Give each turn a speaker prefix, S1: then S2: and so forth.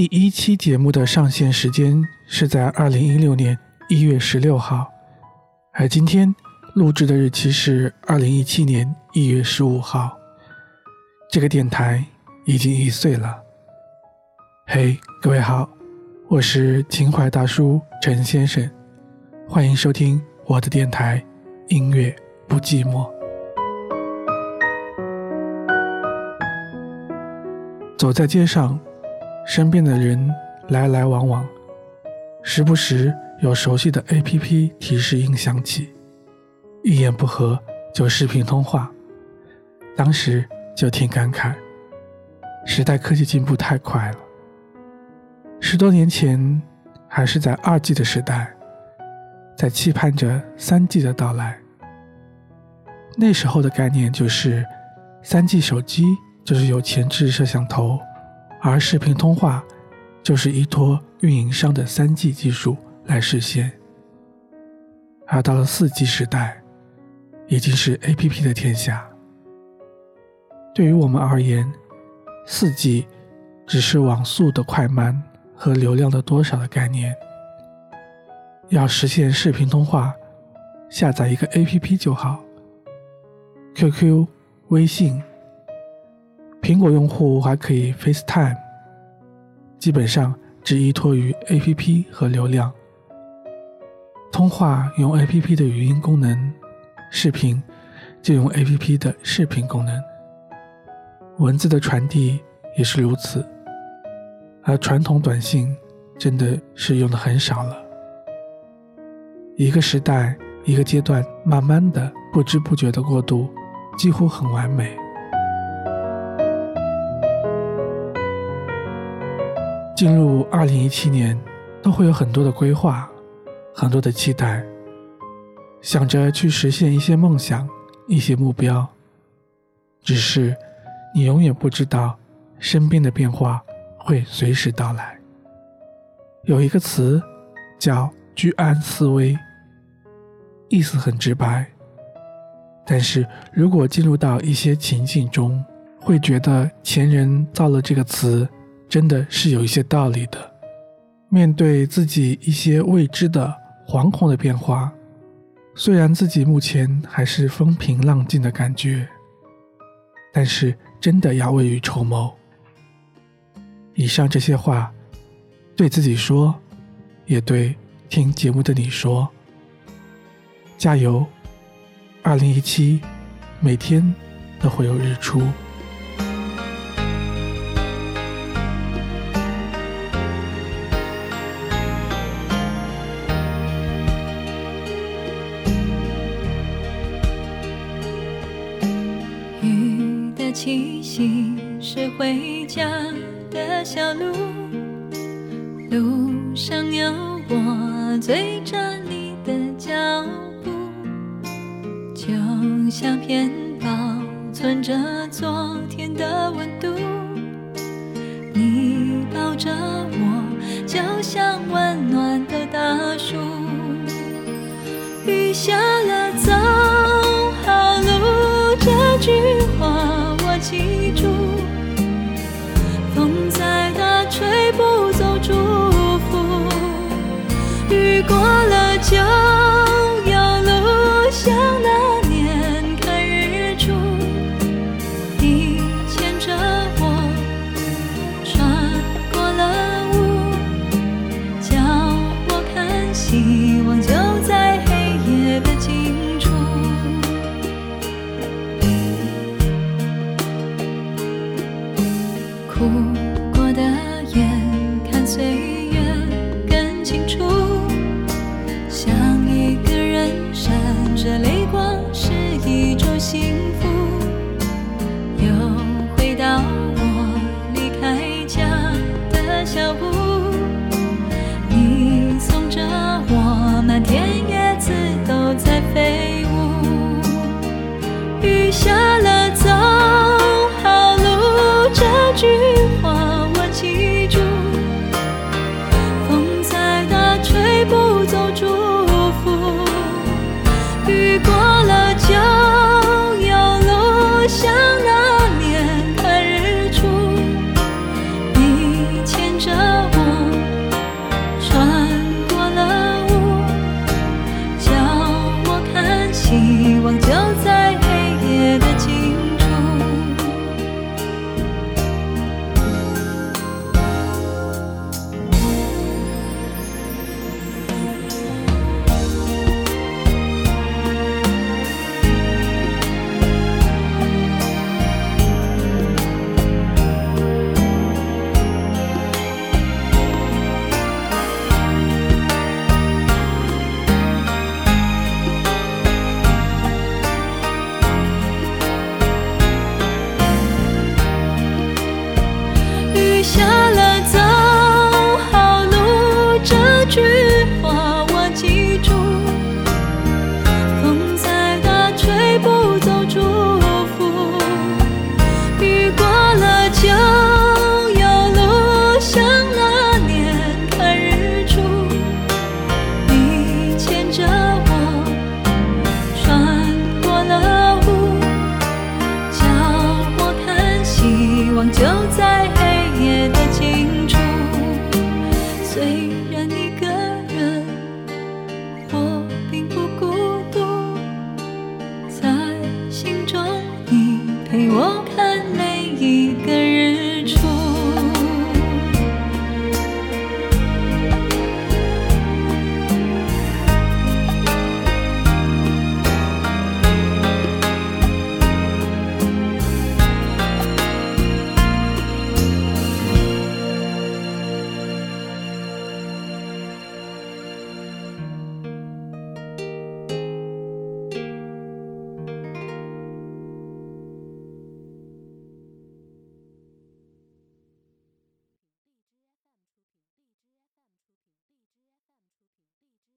S1: 第一期节目的上线时间是在二零一六年一月十六号，而今天录制的日期是二零一七年一月十五号。这个电台已经一岁了。嘿，各位好，我是情怀大叔陈先生，欢迎收听我的电台《音乐不寂寞》。走在街上，身边的人来来往往，时不时有熟悉的 APP 提示音响起，一言不合就视频通话。当时。就挺感慨，时代科技进步太快了。十多年前，还是在二 G 的时代，在期盼着三 G 的到来。那时候的概念就是，三 G 手机就是有前置摄像头，而视频通话就是依托运营商的三 G 技术来实现。而到了四 G 时代，已经是 APP 的天下。对于我们而言，四 G 只是网速的快慢和流量的多少的概念。要实现视频通话，下载一个 APP 就好。QQ、微信，苹果用户还可以 FaceTime，基本上只依托于 APP 和流量。通话用 APP 的语音功能，视频就用 APP 的视频功能。文字的传递也是如此，而传统短信真的是用的很少了。一个时代，一个阶段，慢慢的、不知不觉的过渡，几乎很完美。进入二零一七年，都会有很多的规划，很多的期待，想着去实现一些梦想、一些目标，只是。你永远不知道，身边的变化会随时到来。有一个词叫“居安思危”，意思很直白，但是如果进入到一些情境中，会觉得前人造了这个词，真的是有一些道理的。面对自己一些未知的、惶恐的变化，虽然自己目前还是风平浪静的感觉，但是。真的要未雨绸缪。以上这些话，对自己说，也对听节目的你说。加油！二零一七，每天都会有日出。
S2: 小路，路上有我追着你的脚步，就像片保存着昨天的温度。你抱着我，就像温过了就有路，像那年看日出。你牵着我穿过了雾，叫我看希望就在黑夜的尽处哭一种幸福。光就在